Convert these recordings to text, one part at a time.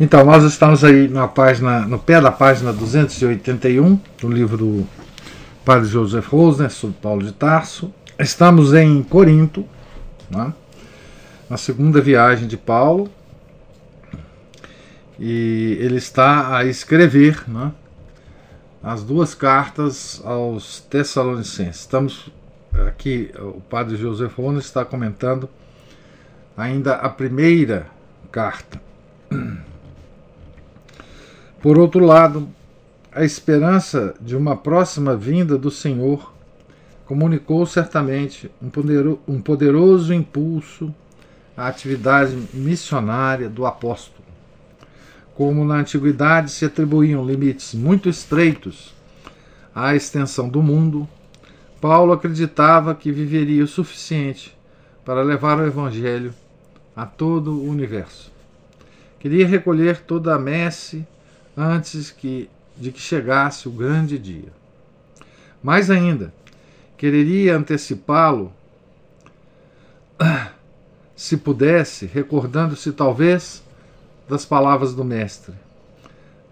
Então, nós estamos aí na página, no pé da página 281 do livro do Padre Joseph Rosner sobre Paulo de Tarso. Estamos em Corinto, né? na segunda viagem de Paulo, e ele está a escrever né? as duas cartas aos Tessalonicenses. Estamos aqui, o Padre Joseph Rosner está comentando ainda a primeira carta. Por outro lado, a esperança de uma próxima vinda do Senhor comunicou certamente um poderoso impulso à atividade missionária do apóstolo. Como na antiguidade se atribuíam limites muito estreitos à extensão do mundo, Paulo acreditava que viveria o suficiente para levar o Evangelho a todo o universo. Queria recolher toda a messe antes que, de que chegasse o grande dia. Mais ainda, quereria antecipá-lo, se pudesse, recordando-se talvez das palavras do Mestre.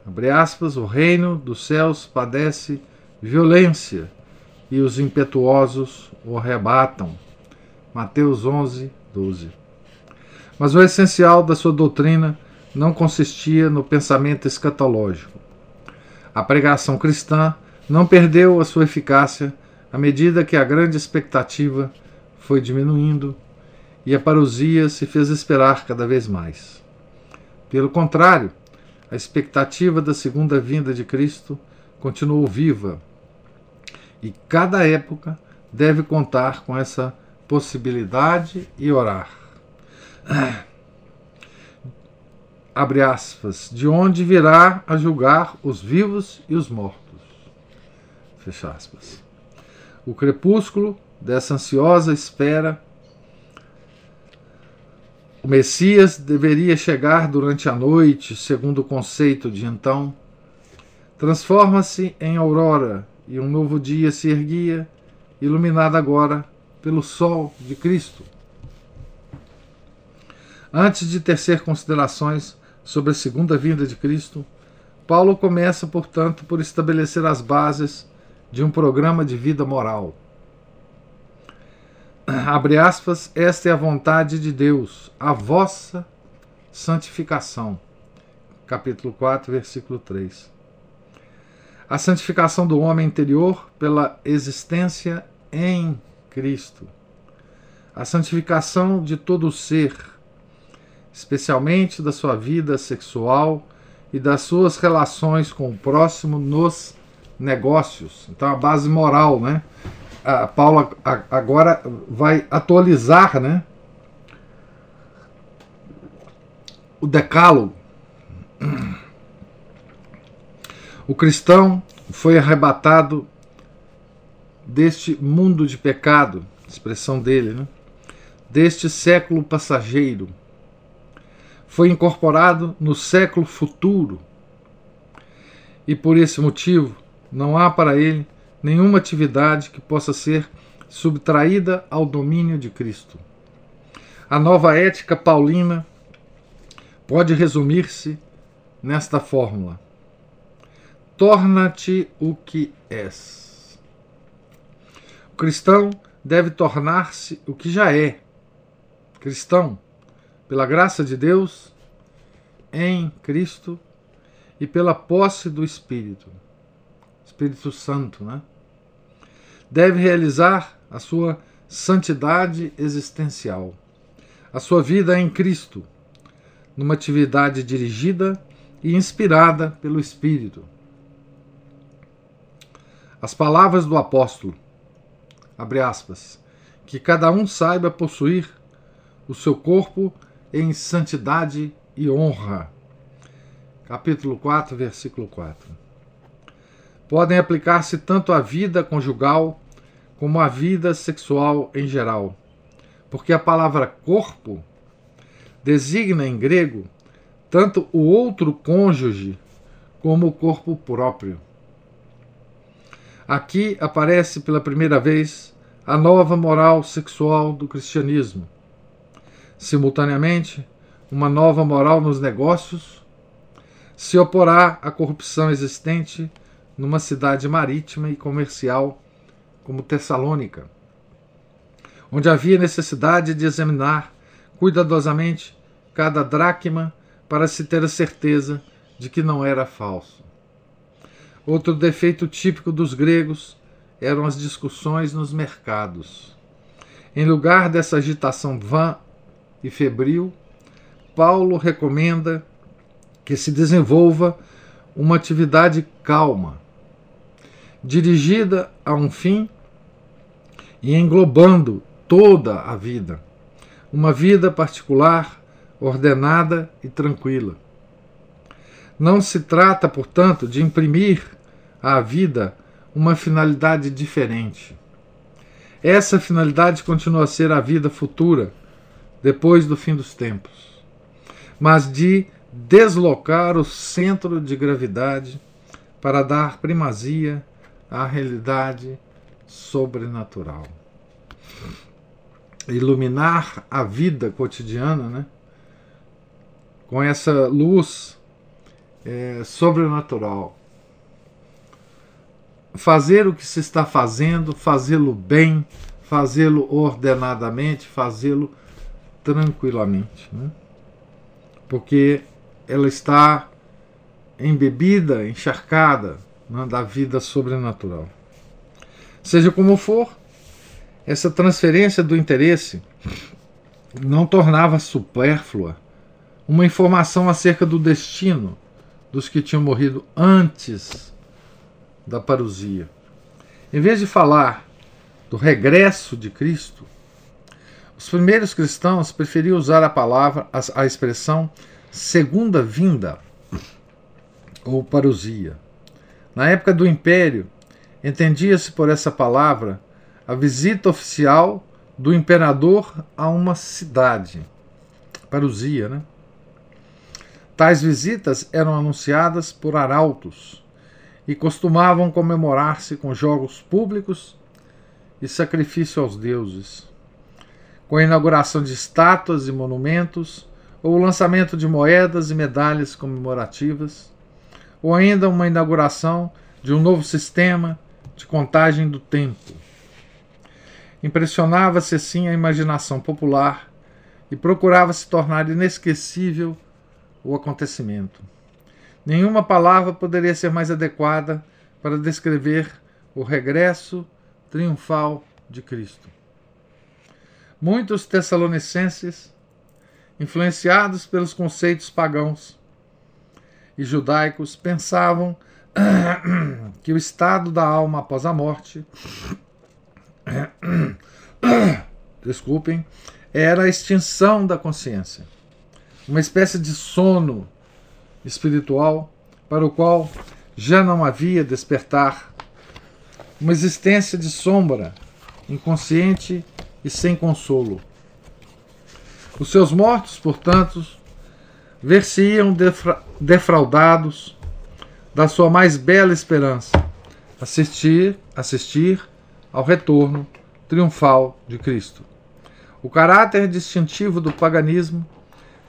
Abre aspas, o reino dos céus padece violência e os impetuosos o arrebatam. Mateus 11, 12. Mas o essencial da sua doutrina não consistia no pensamento escatológico. A pregação cristã não perdeu a sua eficácia à medida que a grande expectativa foi diminuindo e a parousia se fez esperar cada vez mais. Pelo contrário, a expectativa da segunda vinda de Cristo continuou viva e cada época deve contar com essa possibilidade e orar. Abre aspas, de onde virá a julgar os vivos e os mortos. Fecha aspas. O crepúsculo dessa ansiosa espera. O Messias deveria chegar durante a noite, segundo o conceito de então. Transforma-se em aurora e um novo dia se erguia, iluminado agora pelo sol de Cristo. Antes de tecer considerações sobre a segunda vinda de Cristo, Paulo começa, portanto, por estabelecer as bases de um programa de vida moral. Abre aspas, esta é a vontade de Deus, a vossa santificação. Capítulo 4, versículo 3. A santificação do homem interior pela existência em Cristo. A santificação de todo o ser especialmente da sua vida sexual e das suas relações com o próximo nos negócios. Então, a base moral, né? A Paula agora vai atualizar, né? O decálogo. O cristão foi arrebatado deste mundo de pecado, expressão dele, né? deste século passageiro foi incorporado no século futuro. E por esse motivo, não há para ele nenhuma atividade que possa ser subtraída ao domínio de Cristo. A nova ética paulina pode resumir-se nesta fórmula: torna-te o que és. O cristão deve tornar-se o que já é. Cristão pela graça de Deus em Cristo e pela posse do Espírito, Espírito Santo, né? Deve realizar a sua santidade existencial, a sua vida em Cristo, numa atividade dirigida e inspirada pelo Espírito. As palavras do apóstolo, abre aspas, que cada um saiba possuir o seu corpo em santidade e honra. Capítulo 4, versículo 4. Podem aplicar-se tanto à vida conjugal como à vida sexual em geral, porque a palavra corpo designa em grego tanto o outro cônjuge como o corpo próprio. Aqui aparece pela primeira vez a nova moral sexual do cristianismo. Simultaneamente, uma nova moral nos negócios se oporá à corrupção existente numa cidade marítima e comercial como Tessalônica, onde havia necessidade de examinar cuidadosamente cada dracma para se ter a certeza de que não era falso. Outro defeito típico dos gregos eram as discussões nos mercados. Em lugar dessa agitação vã e febril, Paulo recomenda que se desenvolva uma atividade calma, dirigida a um fim e englobando toda a vida, uma vida particular, ordenada e tranquila. Não se trata, portanto, de imprimir à vida uma finalidade diferente. Essa finalidade continua a ser a vida futura, depois do fim dos tempos, mas de deslocar o centro de gravidade para dar primazia à realidade sobrenatural. Iluminar a vida cotidiana né, com essa luz é, sobrenatural. Fazer o que se está fazendo, fazê-lo bem, fazê-lo ordenadamente, fazê-lo tranquilamente. Né? Porque ela está embebida, encharcada né, da vida sobrenatural. Seja como for, essa transferência do interesse não tornava supérflua uma informação acerca do destino dos que tinham morrido antes da parousia. Em vez de falar do regresso de Cristo, os primeiros cristãos preferiam usar a palavra, a, a expressão segunda vinda ou parousia. Na época do Império, entendia-se por essa palavra a visita oficial do imperador a uma cidade. Parousia, né? Tais visitas eram anunciadas por arautos e costumavam comemorar-se com jogos públicos e sacrifício aos deuses, com a inauguração de estátuas e monumentos, ou o lançamento de moedas e medalhas comemorativas, ou ainda uma inauguração de um novo sistema de contagem do tempo. Impressionava-se assim a imaginação popular e procurava se tornar inesquecível o acontecimento. Nenhuma palavra poderia ser mais adequada para descrever o regresso triunfal de Cristo. Muitos tessalonicenses, influenciados pelos conceitos pagãos e judaicos, pensavam que o estado da alma após a morte, desculpem, era a extinção da consciência. Uma espécie de sono espiritual para o qual já não havia despertar, uma existência de sombra, inconsciente e sem consolo. Os seus mortos, portanto, ver-se-iam defra defraudados da sua mais bela esperança, assistir, assistir ao retorno triunfal de Cristo. O caráter distintivo do paganismo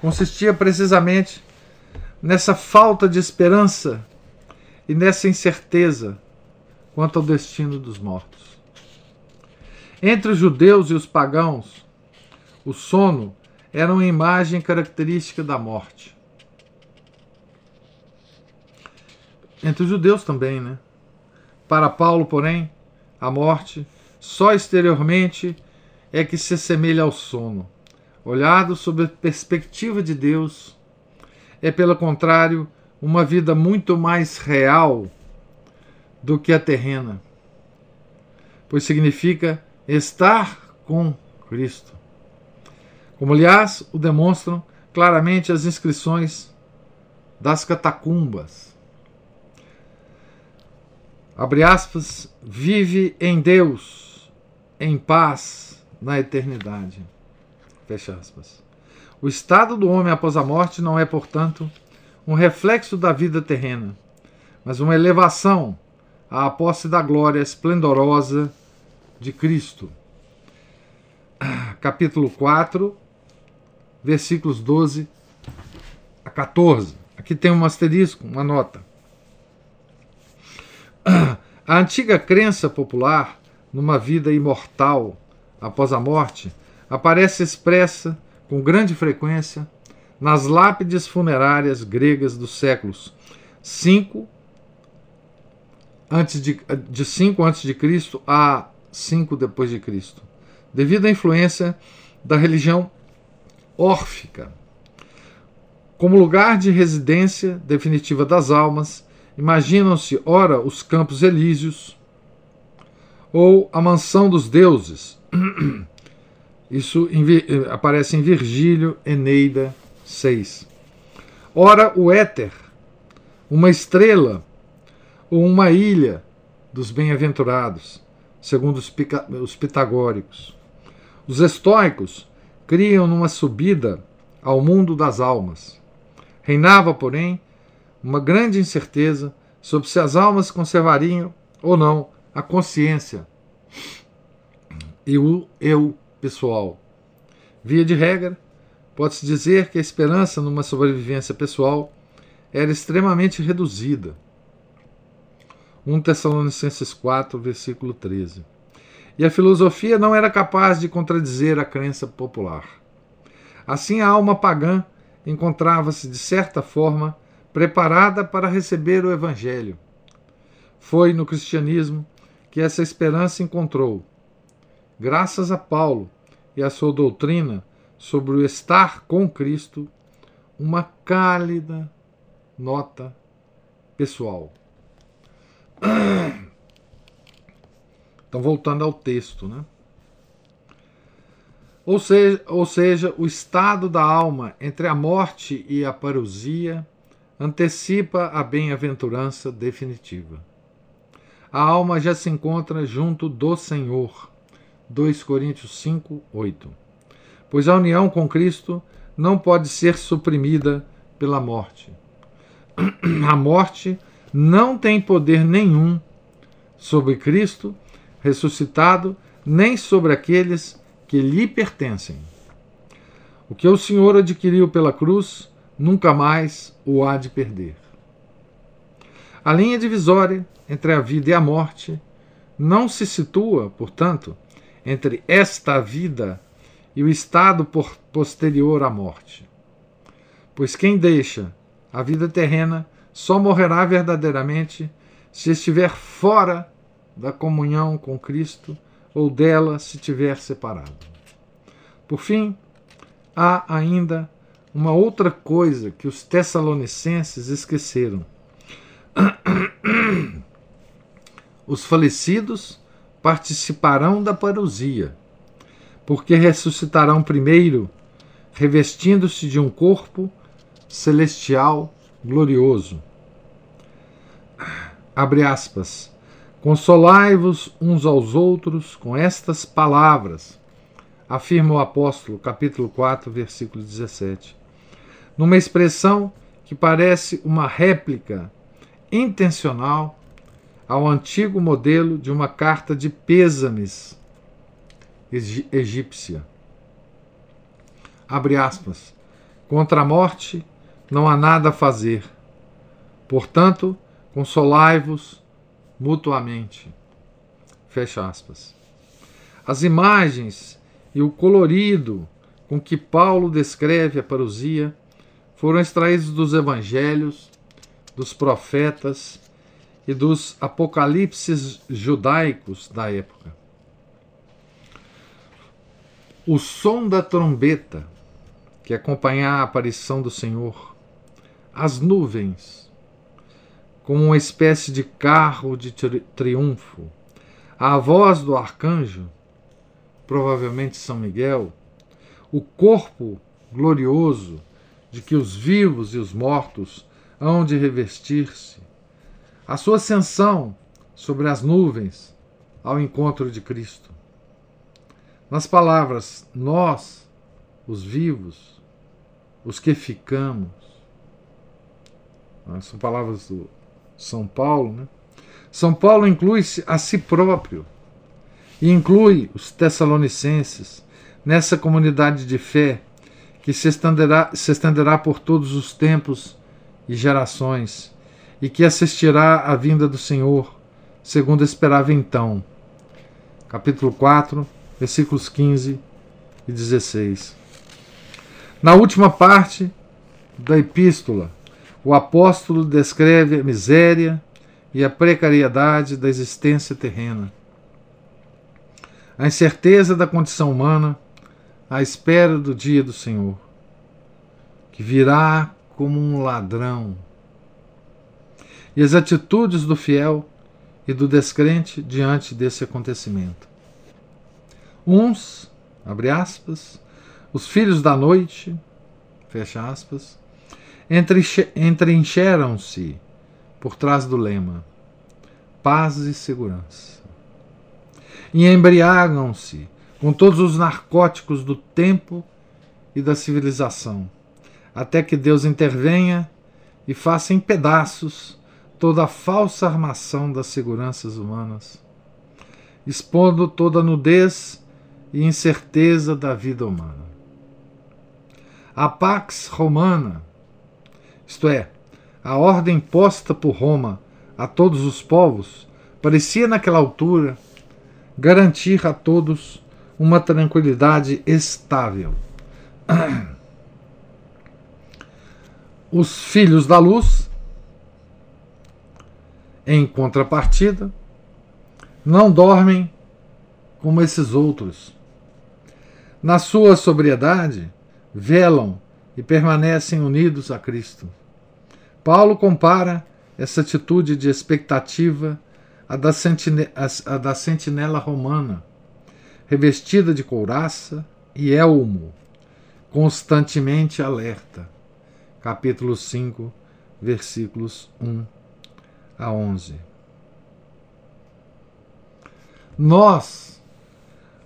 consistia precisamente nessa falta de esperança e nessa incerteza quanto ao destino dos mortos. Entre os judeus e os pagãos, o sono era uma imagem característica da morte. Entre os judeus também, né? Para Paulo, porém, a morte, só exteriormente, é que se assemelha ao sono olhado sob a perspectiva de Deus, é, pelo contrário, uma vida muito mais real do que a terrena, pois significa estar com Cristo. Como, aliás, o demonstram claramente as inscrições das catacumbas. Abre aspas, vive em Deus, em paz, na eternidade. Fecha aspas. O estado do homem após a morte não é, portanto, um reflexo da vida terrena, mas uma elevação à posse da glória esplendorosa de Cristo. Capítulo 4, versículos 12 a 14. Aqui tem um asterisco, uma nota. A antiga crença popular numa vida imortal após a morte aparece expressa com grande frequência nas lápides funerárias gregas dos séculos 5 antes de, de 5 antes de Cristo a 5 depois de Cristo, devido à influência da religião órfica. Como lugar de residência definitiva das almas, imaginam-se ora os campos elíseos ou a mansão dos deuses, Isso aparece em Virgílio, Eneida 6. Ora, o éter, uma estrela ou uma ilha dos bem-aventurados, segundo os, os pitagóricos. Os estoicos criam numa subida ao mundo das almas. Reinava, porém, uma grande incerteza sobre se as almas conservariam ou não a consciência e o eu pessoal. Via de regra, pode-se dizer que a esperança numa sobrevivência pessoal era extremamente reduzida. 1 Tessalonicenses 4, versículo 13. E a filosofia não era capaz de contradizer a crença popular. Assim, a alma pagã encontrava-se, de certa forma, preparada para receber o Evangelho. Foi no cristianismo que essa esperança encontrou graças a Paulo e a sua doutrina sobre o estar com Cristo, uma cálida nota pessoal. Então, voltando ao texto, né? Ou seja, ou seja, o estado da alma entre a morte e a parousia antecipa a bem-aventurança definitiva. A alma já se encontra junto do Senhor 2 Coríntios 5, 8. Pois a união com Cristo não pode ser suprimida pela morte. A morte não tem poder nenhum sobre Cristo ressuscitado, nem sobre aqueles que lhe pertencem. O que o Senhor adquiriu pela cruz, nunca mais o há de perder. A linha divisória entre a vida e a morte não se situa, portanto, entre esta vida e o estado posterior à morte. Pois quem deixa a vida terrena só morrerá verdadeiramente se estiver fora da comunhão com Cristo ou dela se tiver separado. Por fim, há ainda uma outra coisa que os tessalonicenses esqueceram. Os falecidos participarão da parousia, porque ressuscitarão primeiro, revestindo-se de um corpo celestial glorioso. Abre aspas. Consolai-vos uns aos outros com estas palavras, afirma o apóstolo, capítulo 4, versículo 17. Numa expressão que parece uma réplica intencional ao antigo modelo de uma carta de pêsames egípcia. Abre aspas. Contra a morte não há nada a fazer. Portanto, consolai-vos mutuamente. Fecha aspas. As imagens e o colorido com que Paulo descreve a parousia foram extraídos dos evangelhos, dos profetas e dos apocalipses judaicos da época. O som da trombeta que acompanha a aparição do Senhor, as nuvens, como uma espécie de carro de tri triunfo, a voz do arcanjo, provavelmente São Miguel, o corpo glorioso de que os vivos e os mortos hão de revestir-se, a sua ascensão sobre as nuvens ao encontro de Cristo. Nas palavras nós, os vivos, os que ficamos, né, são palavras do São Paulo, né? São Paulo inclui-se a si próprio e inclui os Tessalonicenses nessa comunidade de fé que se estenderá, se estenderá por todos os tempos e gerações e que assistirá à vinda do Senhor, segundo esperava então. Capítulo 4, versículos 15 e 16. Na última parte da epístola, o apóstolo descreve a miséria e a precariedade da existência terrena, a incerteza da condição humana à espera do dia do Senhor, que virá como um ladrão, e as atitudes do fiel e do descrente diante desse acontecimento. Uns, abre aspas, os filhos da noite, fecha aspas, entrincheiram-se por trás do lema paz e segurança. E embriagam-se com todos os narcóticos do tempo e da civilização, até que Deus intervenha e faça em pedaços toda a falsa armação das seguranças humanas, expondo toda a nudez e incerteza da vida humana. A Pax Romana, isto é, a ordem posta por Roma a todos os povos, parecia naquela altura garantir a todos uma tranquilidade estável. Os filhos da luz, em contrapartida, não dormem como esses outros. Na sua sobriedade, velam e permanecem unidos a Cristo. Paulo compara essa atitude de expectativa à da, sentinela, a da sentinela romana, revestida de couraça e elmo, constantemente alerta. Capítulo 5, versículos 1 a 11. Nós,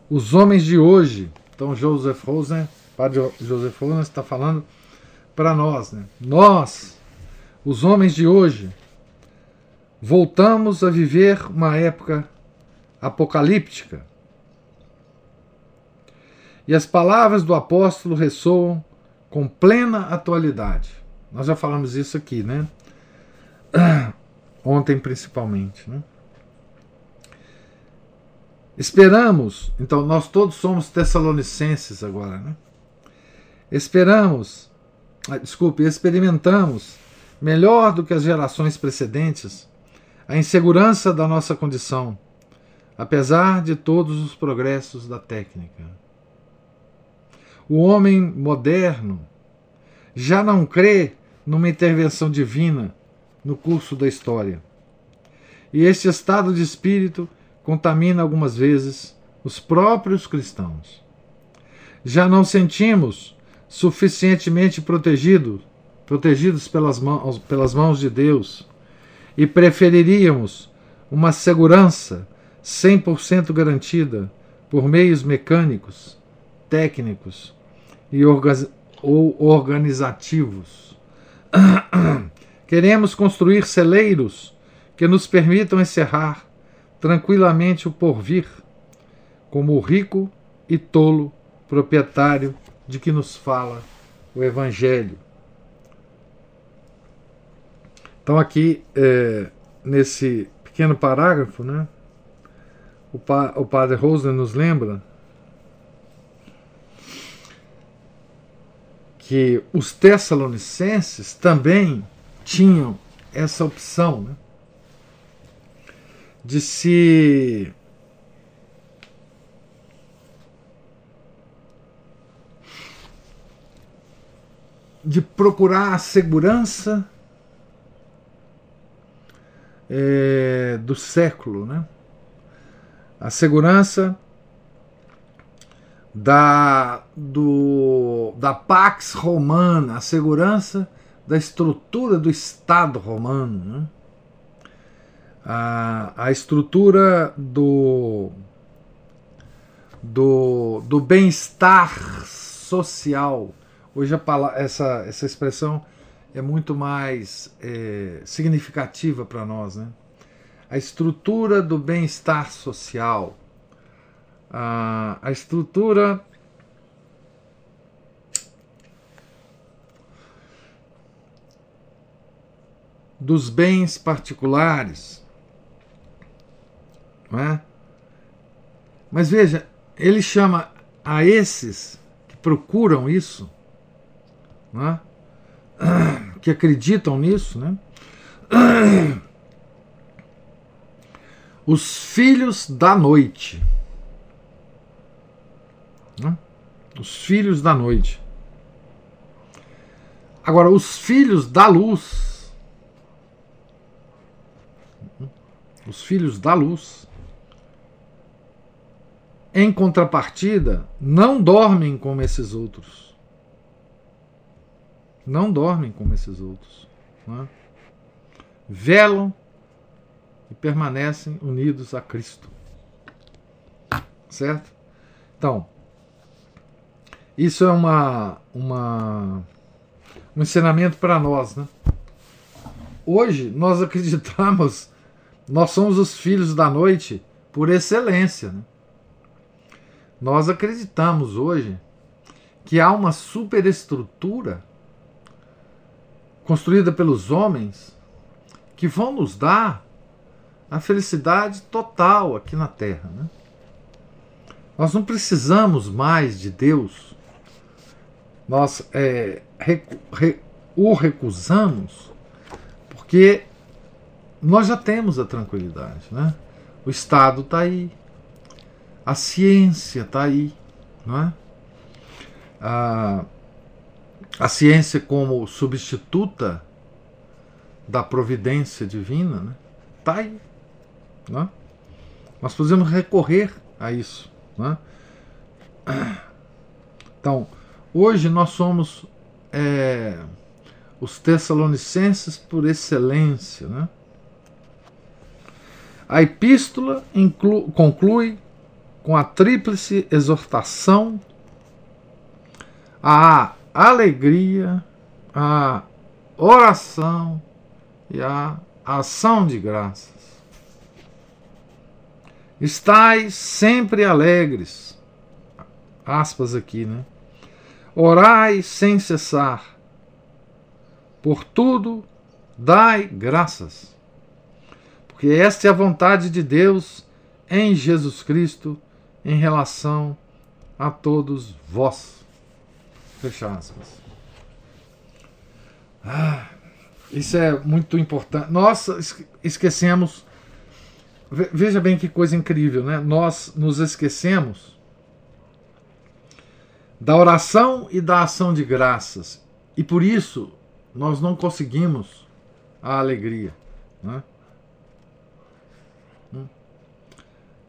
os homens de hoje, então Joseph Rosen, padre Joseph Rosen está falando para nós, né? Nós, os homens de hoje, voltamos a viver uma época apocalíptica. E as palavras do apóstolo ressoam com plena atualidade. Nós já falamos isso aqui, né? Ontem, principalmente. Né? Esperamos, então nós todos somos tessalonicenses agora, né? Esperamos, ah, desculpe, experimentamos melhor do que as gerações precedentes a insegurança da nossa condição, apesar de todos os progressos da técnica. O homem moderno já não crê numa intervenção divina no curso da história. E este estado de espírito contamina algumas vezes os próprios cristãos. Já não sentimos suficientemente protegidos, protegidos pelas mãos, pelas mãos de Deus e preferiríamos uma segurança 100% garantida por meios mecânicos, técnicos e orga ou organizativos. Queremos construir celeiros que nos permitam encerrar tranquilamente o porvir, como o rico e tolo proprietário de que nos fala o Evangelho. Então, aqui, é, nesse pequeno parágrafo, né, o, pa, o padre Rosner nos lembra que os tessalonicenses também tinham essa opção né, de se de procurar a segurança é, do século. Né? A segurança da, do, da Pax Romana, a segurança da estrutura do Estado romano, né? a, a estrutura do, do, do bem-estar social. Hoje palavra, essa, essa expressão é muito mais é, significativa para nós. Né? A estrutura do bem-estar social, a, a estrutura dos bens particulares. Não é? Mas veja, ele chama a esses que procuram isso, não é? que acreditam nisso, né? os filhos da noite. Né? Os filhos da noite. Agora, os filhos da luz. Os filhos da luz. Em contrapartida, não dormem como esses outros. Não dormem como esses outros. Né? Velam e permanecem unidos a Cristo. Certo? Então, isso é uma, uma, um ensinamento para nós. Né? Hoje nós acreditamos, nós somos os filhos da noite por excelência. Né? Nós acreditamos hoje que há uma superestrutura construída pelos homens que vão nos dar a felicidade total aqui na Terra. Né? Nós não precisamos mais de Deus nós é, recu re o recusamos porque nós já temos a tranquilidade. Né? O Estado está aí, a ciência está aí. Não é? a, a ciência como substituta da providência divina está né? Tá aí. Né? Nós podemos recorrer a isso. Né? Então, Hoje nós somos é, os Tessalonicenses por excelência. Né? A epístola inclui, conclui com a tríplice exortação à alegria, à oração e à ação de graças. Estais sempre alegres. Aspas aqui, né? Orai sem cessar. Por tudo dai graças. Porque esta é a vontade de Deus em Jesus Cristo em relação a todos vós. Fecha aspas. Ah, isso é muito importante. Nós esquecemos. Veja bem que coisa incrível, né? Nós nos esquecemos da oração e da ação de graças. E por isso nós não conseguimos a alegria. Né? Hum?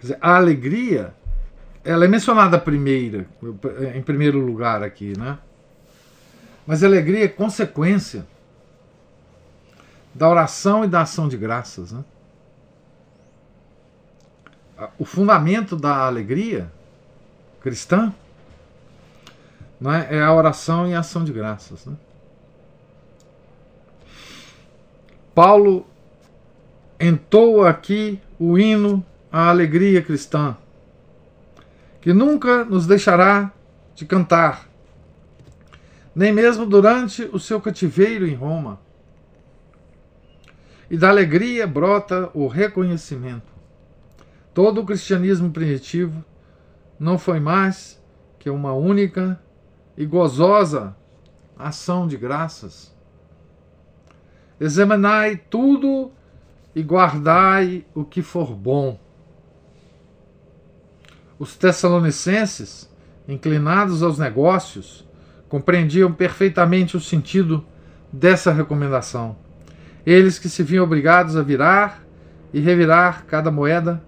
Quer dizer, a alegria ela é mencionada primeira, em primeiro lugar aqui, né? Mas a alegria é consequência da oração e da ação de graças. Né? O fundamento da alegria cristã não é? é a oração e a ação de graças. Né? Paulo entoa aqui o hino à alegria cristã, que nunca nos deixará de cantar, nem mesmo durante o seu cativeiro em Roma. E da alegria brota o reconhecimento. Todo o cristianismo primitivo não foi mais que uma única e gozosa ação de graças. Examinai tudo e guardai o que for bom. Os tessalonicenses, inclinados aos negócios, compreendiam perfeitamente o sentido dessa recomendação. Eles que se viam obrigados a virar e revirar cada moeda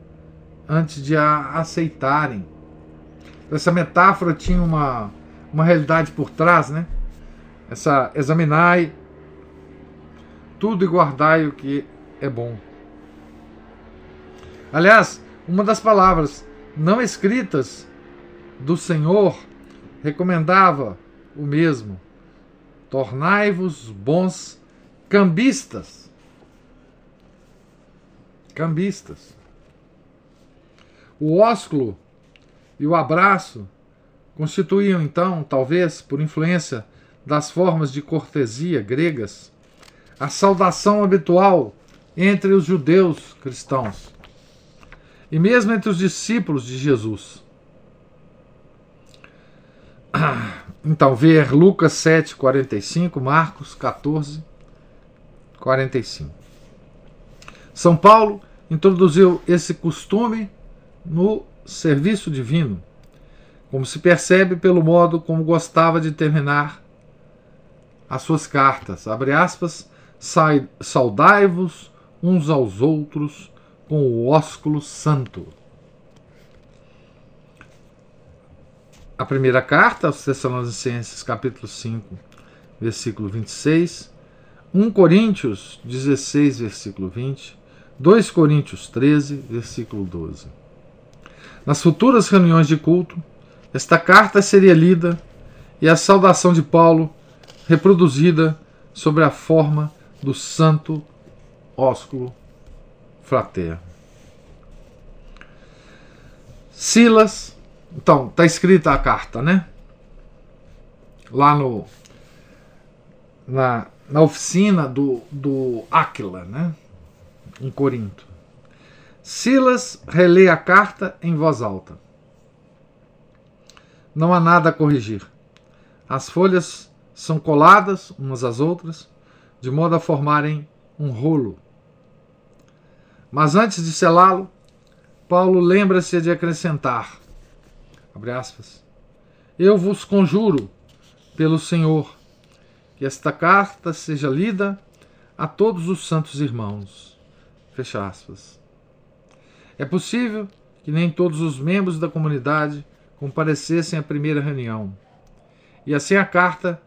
antes de a aceitarem. essa metáfora tinha uma, uma realidade por trás, né? Essa examinai tudo e guardai o que é bom. Aliás, uma das palavras não escritas do Senhor recomendava o mesmo: tornai-vos bons cambistas. Cambistas. O ósculo e o abraço constituíam então, talvez por influência das formas de cortesia gregas, a saudação habitual entre os judeus cristãos e mesmo entre os discípulos de Jesus. Então, ver Lucas 7, 45, Marcos 14, 45. São Paulo introduziu esse costume no serviço divino, como se percebe pelo modo como gostava de terminar as suas cartas. Abre aspas, saudai-vos uns aos outros com o ósculo santo. A primeira carta aos Tessalonicenses, capítulo 5, versículo 26, 1 Coríntios 16, versículo 20, 2 Coríntios 13, versículo 12. Nas futuras reuniões de culto, esta carta seria lida e a saudação de Paulo reproduzida sobre a forma do santo ósculo fraterno. Silas, então, está escrita a carta, né? Lá no na, na oficina do, do Áquila, né? Em Corinto. Silas relê a carta em voz alta. Não há nada a corrigir. As folhas são coladas umas às outras, de modo a formarem um rolo. Mas antes de selá-lo, Paulo lembra-se de acrescentar, aspas, eu vos conjuro, pelo Senhor, que esta carta seja lida a todos os santos irmãos. Fecha aspas. É possível que nem todos os membros da comunidade comparecessem à primeira reunião. E assim a carta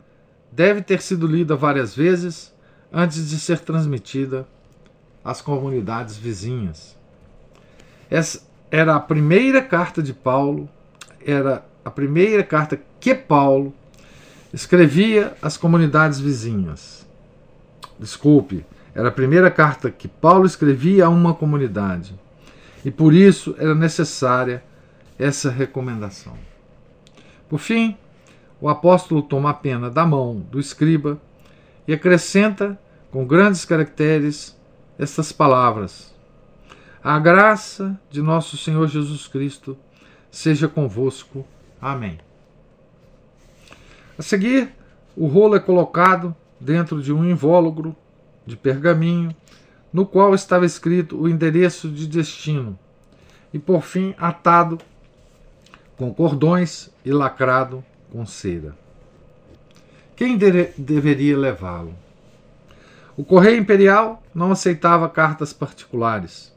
deve ter sido lida várias vezes antes de ser transmitida às comunidades vizinhas. Essa era a primeira carta de Paulo, era a primeira carta que Paulo escrevia às comunidades vizinhas. Desculpe, era a primeira carta que Paulo escrevia a uma comunidade e por isso era necessária essa recomendação. Por fim, o apóstolo toma a pena da mão do escriba e acrescenta com grandes caracteres estas palavras: A graça de nosso Senhor Jesus Cristo seja convosco. Amém. A seguir, o rolo é colocado dentro de um invólucro de pergaminho no qual estava escrito o endereço de destino, e por fim atado com cordões e lacrado com cera. Quem de deveria levá-lo? O correio imperial não aceitava cartas particulares,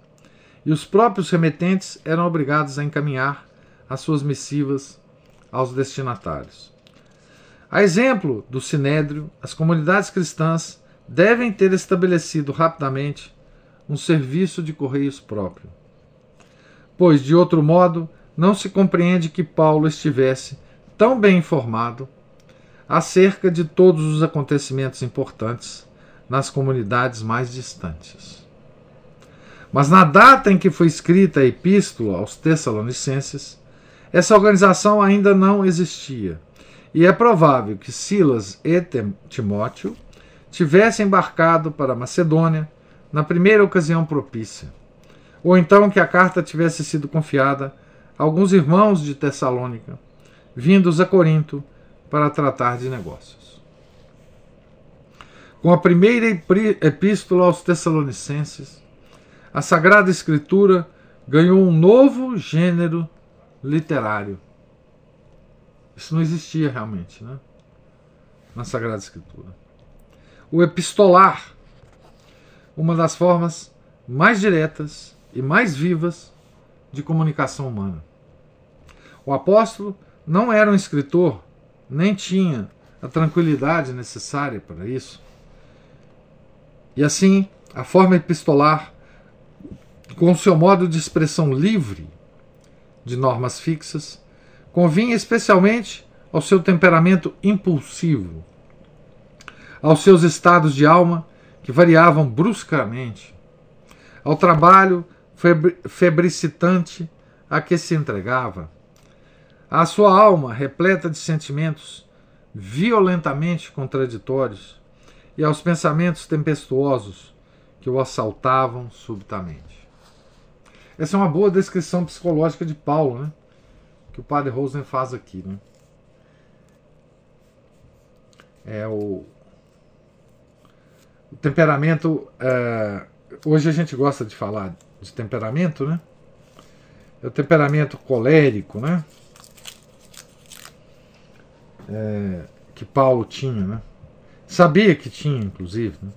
e os próprios remetentes eram obrigados a encaminhar as suas missivas aos destinatários. A exemplo do Sinédrio, as comunidades cristãs devem ter estabelecido rapidamente um serviço de correios próprio. Pois, de outro modo, não se compreende que Paulo estivesse tão bem informado acerca de todos os acontecimentos importantes nas comunidades mais distantes. Mas na data em que foi escrita a epístola aos Tessalonicenses, essa organização ainda não existia, e é provável que Silas e Timóteo tivesse embarcado para Macedônia na primeira ocasião propícia, ou então que a carta tivesse sido confiada a alguns irmãos de Tessalônica, vindos a Corinto para tratar de negócios. Com a primeira epístola aos Tessalonicenses, a Sagrada Escritura ganhou um novo gênero literário. Isso não existia realmente, né? Na Sagrada Escritura o epistolar, uma das formas mais diretas e mais vivas de comunicação humana. O apóstolo não era um escritor, nem tinha a tranquilidade necessária para isso. E assim, a forma epistolar, com seu modo de expressão livre de normas fixas, convinha especialmente ao seu temperamento impulsivo, aos seus estados de alma que variavam bruscamente, ao trabalho febricitante a que se entregava, à sua alma repleta de sentimentos violentamente contraditórios e aos pensamentos tempestuosos que o assaltavam subitamente. Essa é uma boa descrição psicológica de Paulo, né? Que o padre Rosen faz aqui, né? É o, o temperamento. É, hoje a gente gosta de falar de temperamento, né? É o temperamento colérico, né? É, que Paulo tinha, né? Sabia que tinha, inclusive. Né?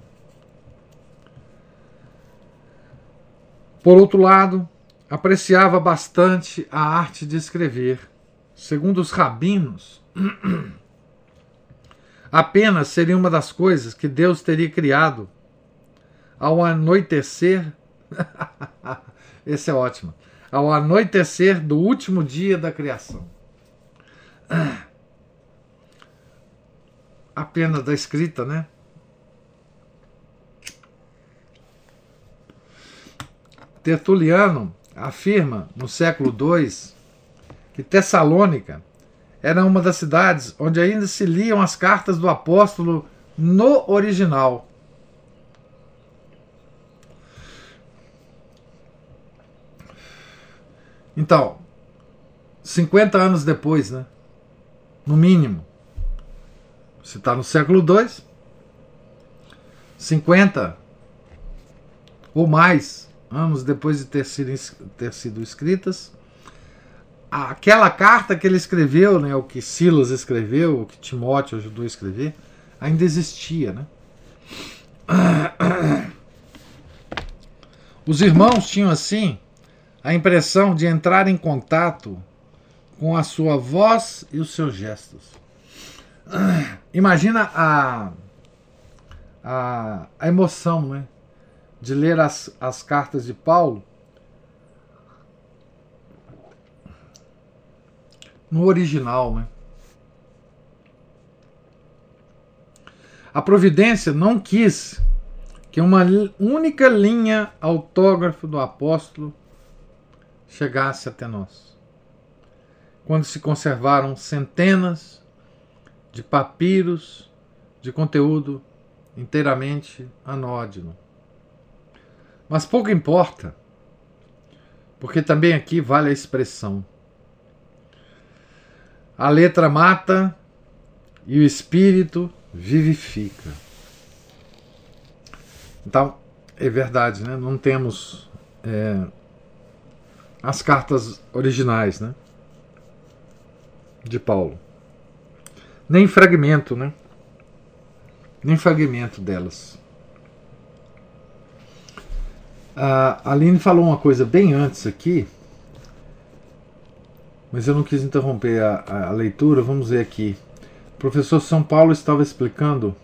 Por outro lado, apreciava bastante a arte de escrever. Segundo os rabinos, apenas seria uma das coisas que Deus teria criado ao anoitecer. Esse é ótimo. Ao anoitecer do último dia da criação. Apenas da escrita, né? Tertuliano afirma no século II que Tessalônica era uma das cidades onde ainda se liam as cartas do apóstolo no original. Então, 50 anos depois, né? No mínimo. Se está no século II, 50 ou mais anos depois de ter sido, ter sido escritas, aquela carta que ele escreveu, né, o que Silas escreveu, o que Timóteo ajudou a escrever, ainda existia. Né? Os irmãos tinham assim a impressão de entrar em contato com a sua voz e os seus gestos. Imagina a, a, a emoção né, de ler as, as cartas de Paulo no original. Né? A providência não quis que uma única linha autógrafo do apóstolo chegasse até nós. Quando se conservaram centenas de papiros de conteúdo inteiramente anódino. Mas pouco importa, porque também aqui vale a expressão. A letra mata e o espírito vivifica. Então, é verdade, né? não temos é, as cartas originais né? de Paulo nem fragmento, né? Nem fragmento delas. A Aline falou uma coisa bem antes aqui, mas eu não quis interromper a, a, a leitura. Vamos ver aqui. O professor São Paulo estava explicando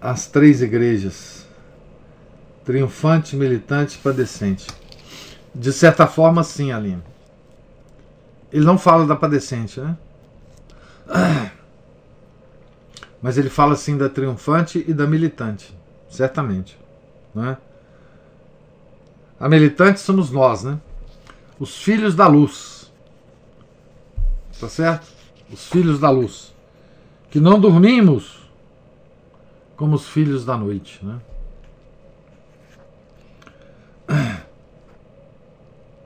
as três igrejas: triunfante, militante e padecente. De certa forma, sim, Aline. Ele não fala da padecente, né? Mas ele fala assim da triunfante e da militante, certamente, né? A militante somos nós, né? Os filhos da luz. Tá certo? Os filhos da luz. Que não dormimos como os filhos da noite, né?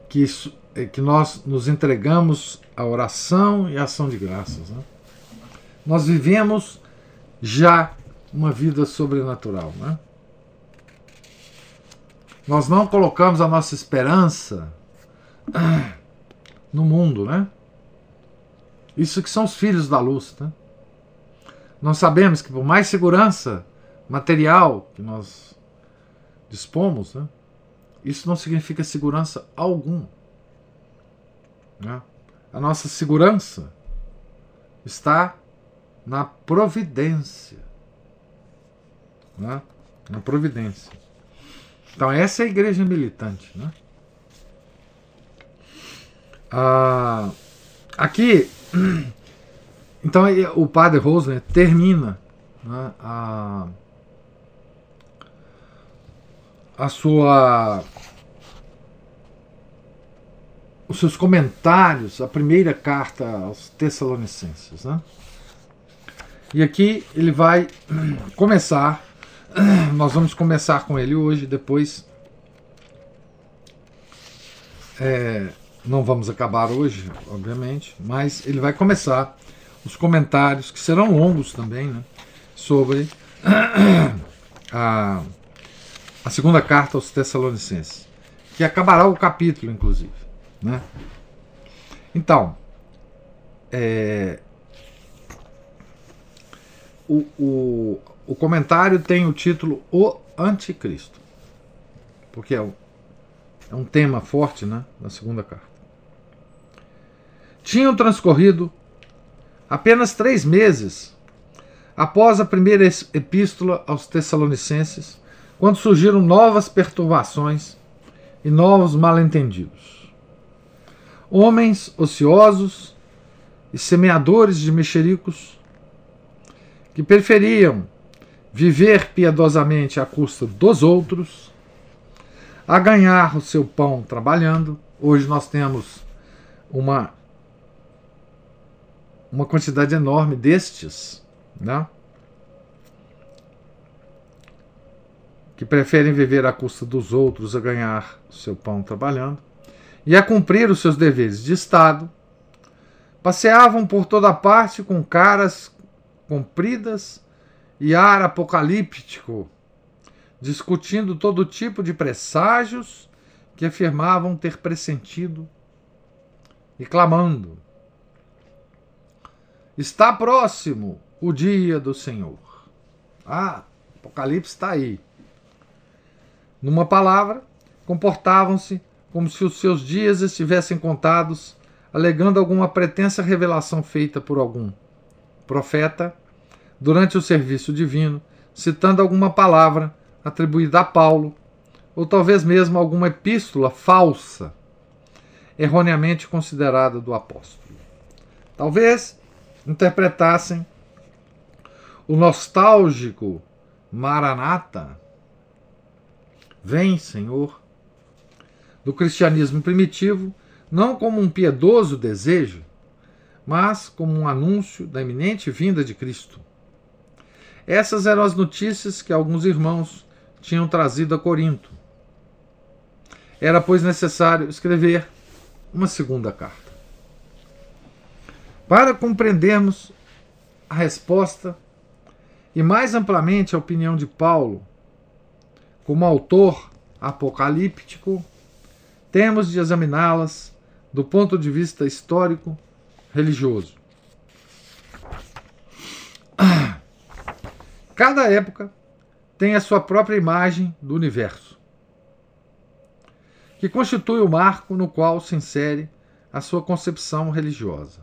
Que é que nós nos entregamos à oração e à ação de graças. Né? Nós vivemos já uma vida sobrenatural. Né? Nós não colocamos a nossa esperança no mundo, né? Isso que são os filhos da luz, né? Nós sabemos que por mais segurança material que nós dispomos, né? isso não significa segurança algum. Né? A nossa segurança está na providência. Né? Na providência. Então, essa é a igreja militante. Né? Ah, aqui, então o padre Rosner termina né, a, a sua os seus comentários, a primeira carta aos Tessalonicenses. Né? E aqui ele vai começar, nós vamos começar com ele hoje, depois. É, não vamos acabar hoje, obviamente, mas ele vai começar os comentários, que serão longos também, né, sobre a, a segunda carta aos Tessalonicenses, que acabará o capítulo, inclusive. Né? Então, é, o, o, o comentário tem o título O Anticristo, porque é um, é um tema forte né, na segunda carta. Tinham transcorrido apenas três meses após a primeira epístola aos Tessalonicenses, quando surgiram novas perturbações e novos mal-entendidos. Homens ociosos e semeadores de mexericos que preferiam viver piedosamente à custa dos outros, a ganhar o seu pão trabalhando. Hoje nós temos uma uma quantidade enorme destes, né? que preferem viver à custa dos outros a ganhar o seu pão trabalhando, e a cumprir os seus deveres de Estado, passeavam por toda parte com caras compridas e ar apocalíptico, discutindo todo tipo de presságios que afirmavam ter pressentido e clamando Está próximo o dia do Senhor. Ah, Apocalipse está aí. Numa palavra, comportavam-se como se os seus dias estivessem contados, alegando alguma pretensa revelação feita por algum profeta durante o serviço divino, citando alguma palavra atribuída a Paulo, ou talvez mesmo alguma epístola falsa, erroneamente considerada do apóstolo. Talvez interpretassem o nostálgico Maranata, vem, Senhor, do cristianismo primitivo, não como um piedoso desejo, mas como um anúncio da iminente vinda de Cristo. Essas eram as notícias que alguns irmãos tinham trazido a Corinto. Era, pois, necessário escrever uma segunda carta. Para compreendermos a resposta e mais amplamente a opinião de Paulo como autor apocalíptico, temos de examiná-las do ponto de vista histórico religioso. Cada época tem a sua própria imagem do universo, que constitui o marco no qual se insere a sua concepção religiosa.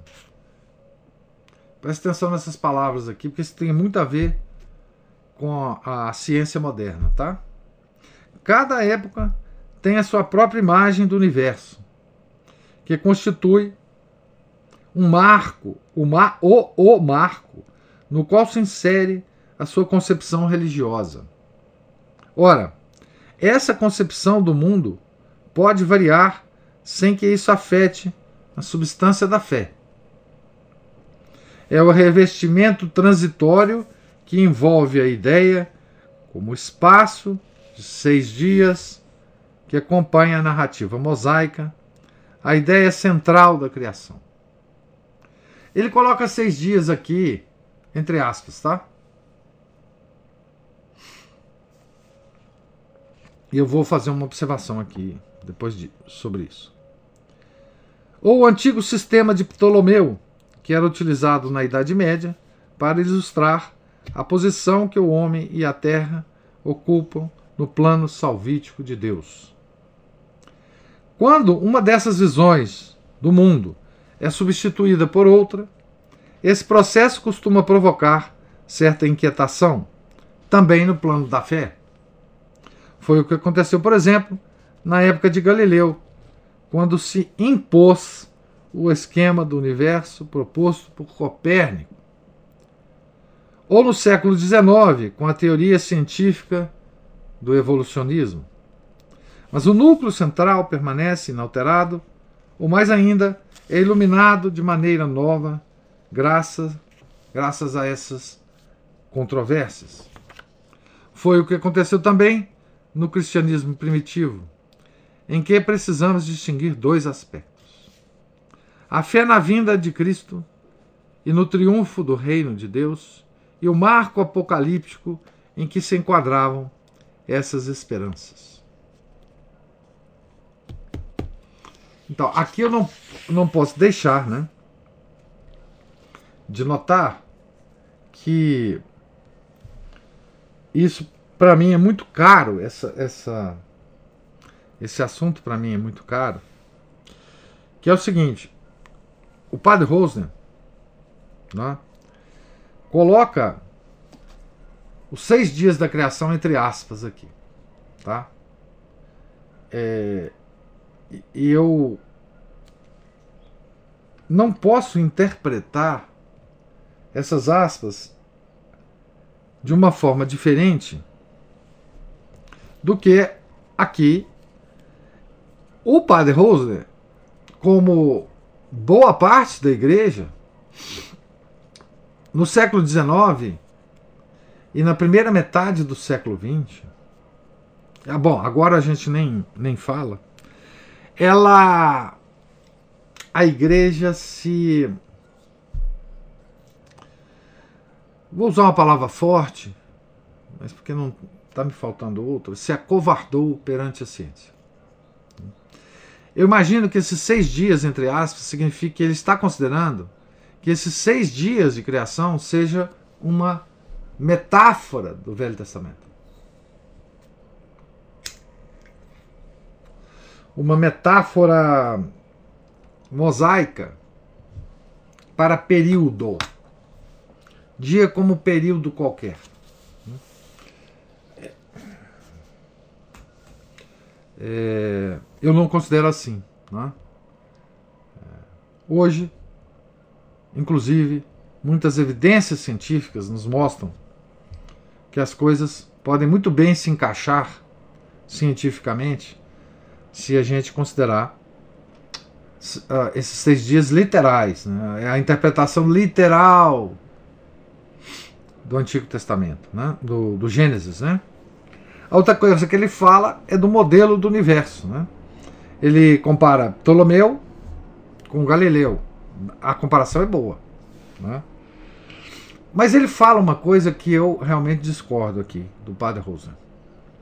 Preste atenção nessas palavras aqui, porque isso tem muito a ver com a, a ciência moderna, tá? Cada época tem a sua própria imagem do universo, que constitui um marco, o, mar, o, o marco, no qual se insere a sua concepção religiosa. Ora, essa concepção do mundo pode variar sem que isso afete a substância da fé é o revestimento transitório que envolve a ideia como espaço de seis dias que acompanha a narrativa mosaica, a ideia central da criação. Ele coloca seis dias aqui, entre aspas, tá? E eu vou fazer uma observação aqui depois de, sobre isso. Ou o antigo sistema de Ptolomeu, que era utilizado na Idade Média para ilustrar a posição que o homem e a terra ocupam no plano salvítico de Deus. Quando uma dessas visões do mundo é substituída por outra, esse processo costuma provocar certa inquietação, também no plano da fé. Foi o que aconteceu, por exemplo, na época de Galileu, quando se impôs o esquema do universo proposto por Copérnico. Ou no século XIX, com a teoria científica do evolucionismo. Mas o núcleo central permanece inalterado, ou mais ainda, é iluminado de maneira nova, graças, graças a essas controvérsias. Foi o que aconteceu também no cristianismo primitivo, em que precisamos distinguir dois aspectos: a fé na vinda de Cristo e no triunfo do reino de Deus, e o marco apocalíptico em que se enquadravam essas esperanças. Então, aqui eu não, não posso deixar né, de notar que isso para mim é muito caro, essa, essa, esse assunto para mim é muito caro, que é o seguinte, o padre Rosner né, coloca os seis dias da criação entre aspas aqui, tá? É, eu não posso interpretar essas aspas de uma forma diferente do que aqui o padre Rosner, como boa parte da igreja, no século XIX e na primeira metade do século XX, ah, bom, agora a gente nem, nem fala, ela. A igreja se. Vou usar uma palavra forte, mas porque não está me faltando outra, se acovardou perante a ciência. Eu imagino que esses seis dias, entre aspas, significa que ele está considerando que esses seis dias de criação seja uma metáfora do Velho Testamento. Uma metáfora mosaica para período. Dia como período qualquer. É, eu não considero assim. Né? Hoje, inclusive, muitas evidências científicas nos mostram que as coisas podem muito bem se encaixar cientificamente se a gente considerar uh, esses seis dias literais, né? É a interpretação literal do Antigo Testamento, né? do, do Gênesis. Né? A outra coisa que ele fala é do modelo do universo. Né? Ele compara Ptolomeu com Galileu. A comparação é boa. Né? Mas ele fala uma coisa que eu realmente discordo aqui do Padre Rosa.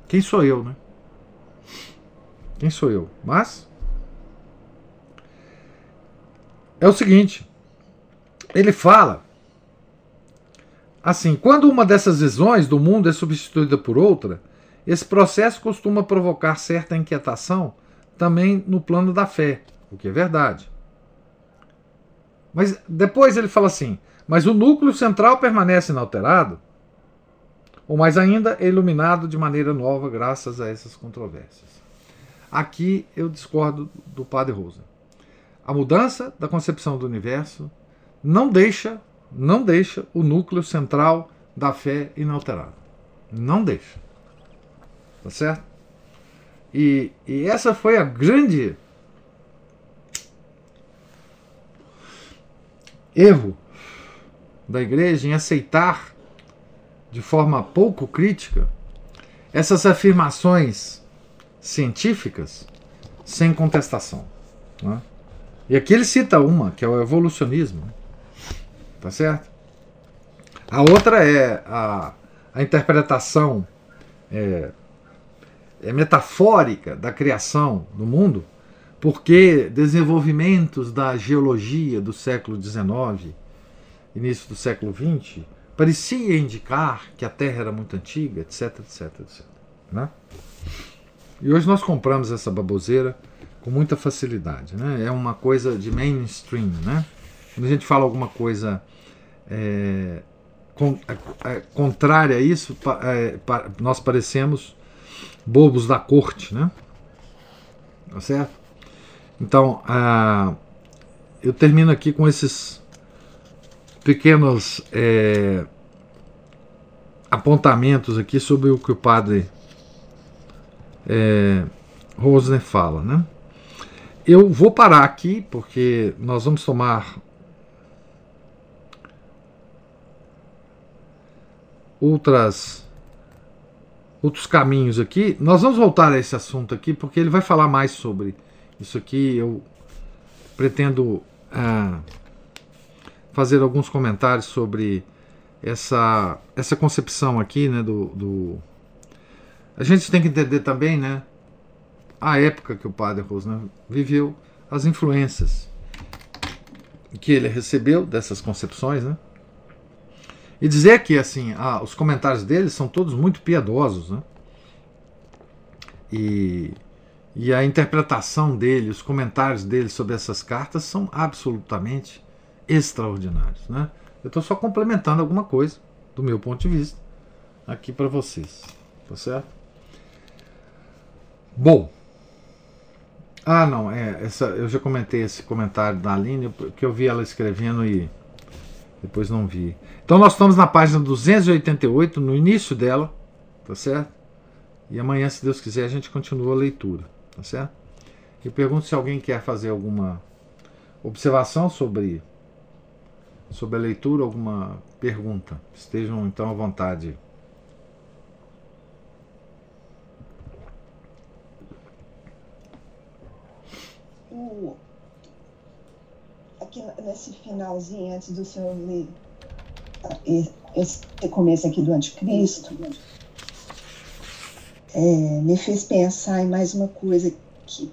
Quem sou eu, né? Quem sou eu? Mas é o seguinte, ele fala assim, quando uma dessas visões do mundo é substituída por outra, esse processo costuma provocar certa inquietação também no plano da fé, o que é verdade. Mas depois ele fala assim: mas o núcleo central permanece inalterado, ou mais ainda, é iluminado de maneira nova graças a essas controvérsias. Aqui eu discordo do padre Rosa. A mudança da concepção do universo não deixa, não deixa o núcleo central da fé inalterado. Não deixa. Tá certo? E, e essa foi a grande erro da igreja em aceitar de forma pouco crítica essas afirmações científicas sem contestação. Né? E aqui ele cita uma, que é o evolucionismo. Tá certo? A outra é a, a interpretação é, é metafórica da criação do mundo, porque desenvolvimentos da geologia do século XIX início do século XX, parecia indicar que a Terra era muito antiga, etc, etc, etc. Né? E hoje nós compramos essa baboseira com muita facilidade. Né? É uma coisa de mainstream. Né? Quando a gente fala alguma coisa é, con, é, contrária a isso, é, nós parecemos bobos da corte. Né? Tá certo? Então, eu termino aqui com esses pequenos é, apontamentos aqui sobre o que o padre é, Rosner fala, né? Eu vou parar aqui porque nós vamos tomar outras outros caminhos aqui. Nós vamos voltar a esse assunto aqui porque ele vai falar mais sobre isso aqui. Eu pretendo ah, fazer alguns comentários sobre essa, essa concepção aqui, né, do, do... A gente tem que entender também, né, a época que o padre Rosner viveu, as influências que ele recebeu dessas concepções, né, e dizer que, assim, ah, os comentários dele são todos muito piedosos, né, e, e a interpretação dele, os comentários dele sobre essas cartas são absolutamente extraordinários. Né? Eu estou só complementando alguma coisa do meu ponto de vista aqui para vocês. Tá certo? Bom. Ah, não, é, essa, eu já comentei esse comentário da Aline, que eu vi ela escrevendo e depois não vi. Então nós estamos na página 288, no início dela, tá certo? E amanhã, se Deus quiser, a gente continua a leitura, tá certo? Eu pergunto se alguém quer fazer alguma observação sobre sobre a leitura, alguma pergunta? Estejam então à vontade. Aqui nesse finalzinho, antes do senhor ler esse começo aqui do Anticristo, é, me fez pensar em mais uma coisa que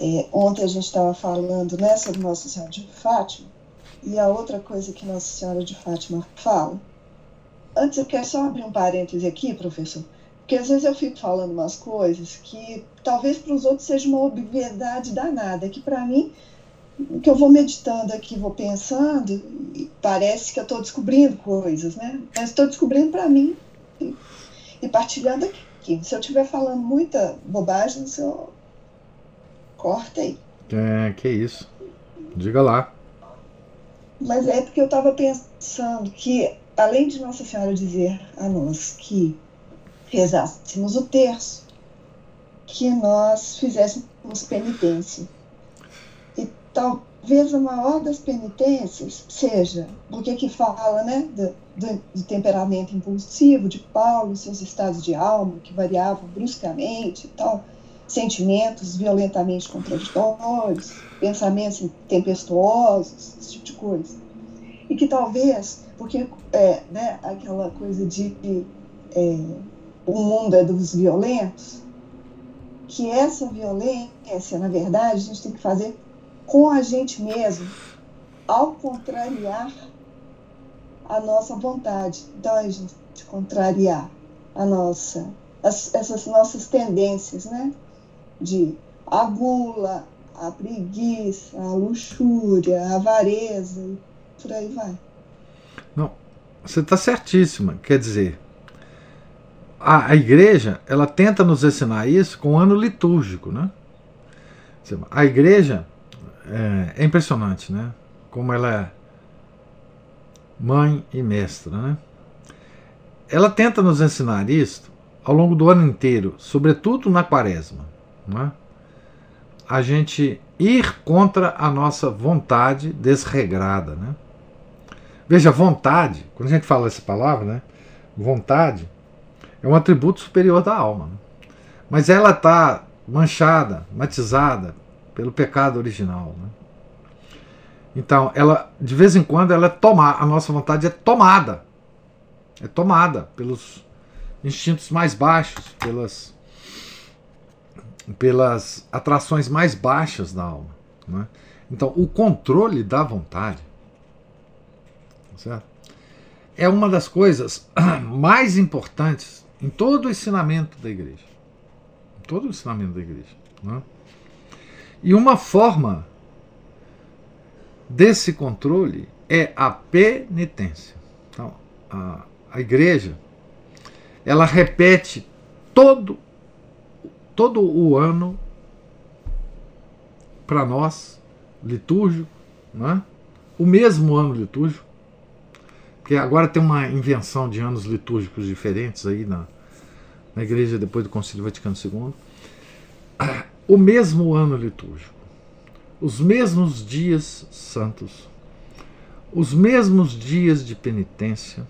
é, ontem a gente estava falando né, sobre Nossa Senhora de Fátima, e a outra coisa que Nossa Senhora de Fátima fala. Antes eu quero só abrir um parêntese aqui, professor, porque às vezes eu fico falando umas coisas que talvez para os outros seja uma obviedade danada, que para mim, que eu vou meditando aqui, vou pensando, parece que eu estou descobrindo coisas, né? Mas estou descobrindo para mim e, e, partilhando aqui. Se eu estiver falando muita bobagem, o senhor corta aí. É, que isso. Diga lá. Mas é porque eu estava pensando que, além de Nossa Senhora dizer a nós que rezássemos o terço, que nós fizéssemos penitência. E talvez a maior das penitências seja, porque que fala né, do, do, do temperamento impulsivo de Paulo, seus estados de alma que variavam bruscamente e tal, sentimentos violentamente contraditórios, pensamentos tempestuosos, esse tipo de coisa. E que talvez, porque é, né, aquela coisa de é, o mundo é dos violentos, que essa violência, na verdade, a gente tem que fazer com a gente mesmo, ao contrariar a nossa vontade. Então, a gente contrariar a nossa, as, essas nossas tendências, né? De a gula, a preguiça, a luxúria, a avareza por aí vai. Não, você está certíssima. Quer dizer, a, a igreja ela tenta nos ensinar isso com o ano litúrgico, né? A igreja é, é impressionante, né? Como ela é mãe e mestra, né? Ela tenta nos ensinar isso ao longo do ano inteiro, sobretudo na quaresma, né? a gente ir contra a nossa vontade desregrada. Né? Veja, vontade, quando a gente fala essa palavra, né? vontade é um atributo superior da alma. Né? Mas ela está manchada, matizada pelo pecado original. Né? Então, ela, de vez em quando, ela é tomar, a nossa vontade é tomada. É tomada pelos instintos mais baixos, pelas pelas atrações mais baixas da alma. Né? Então, o controle da vontade certo? é uma das coisas mais importantes em todo o ensinamento da igreja. Em todo o ensinamento da igreja. Né? E uma forma desse controle é a penitência. Então, a, a igreja ela repete todo todo o ano para nós litúrgico, né? o mesmo ano litúrgico, porque agora tem uma invenção de anos litúrgicos diferentes aí na, na igreja depois do Concílio Vaticano II. O mesmo ano litúrgico, os mesmos dias santos, os mesmos dias de penitência,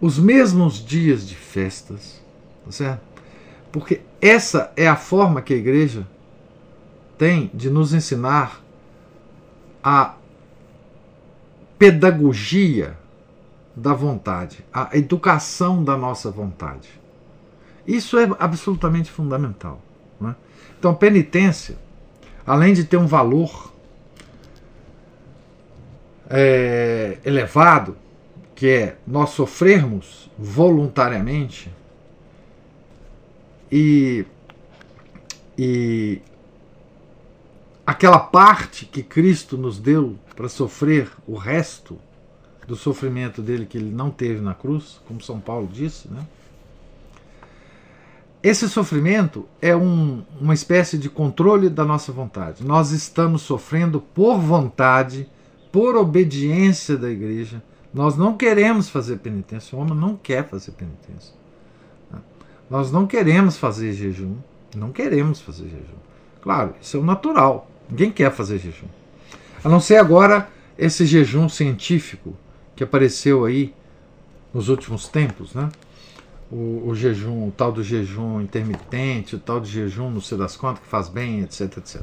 os mesmos dias de festas, tá certo? Porque essa é a forma que a igreja tem de nos ensinar a pedagogia da vontade, a educação da nossa vontade. Isso é absolutamente fundamental. Né? Então, penitência, além de ter um valor é, elevado, que é nós sofrermos voluntariamente e, e aquela parte que Cristo nos deu para sofrer o resto do sofrimento dele que ele não teve na cruz, como São Paulo disse, né? Esse sofrimento é um, uma espécie de controle da nossa vontade. Nós estamos sofrendo por vontade, por obediência da igreja, nós não queremos fazer penitência, o homem não quer fazer penitência. Nós não queremos fazer jejum, não queremos fazer jejum. Claro, isso é o natural. Ninguém quer fazer jejum. A não ser agora esse jejum científico que apareceu aí nos últimos tempos, né? O, o, jejum, o tal do jejum intermitente, o tal de jejum, não sei das quantas, que faz bem, etc, etc.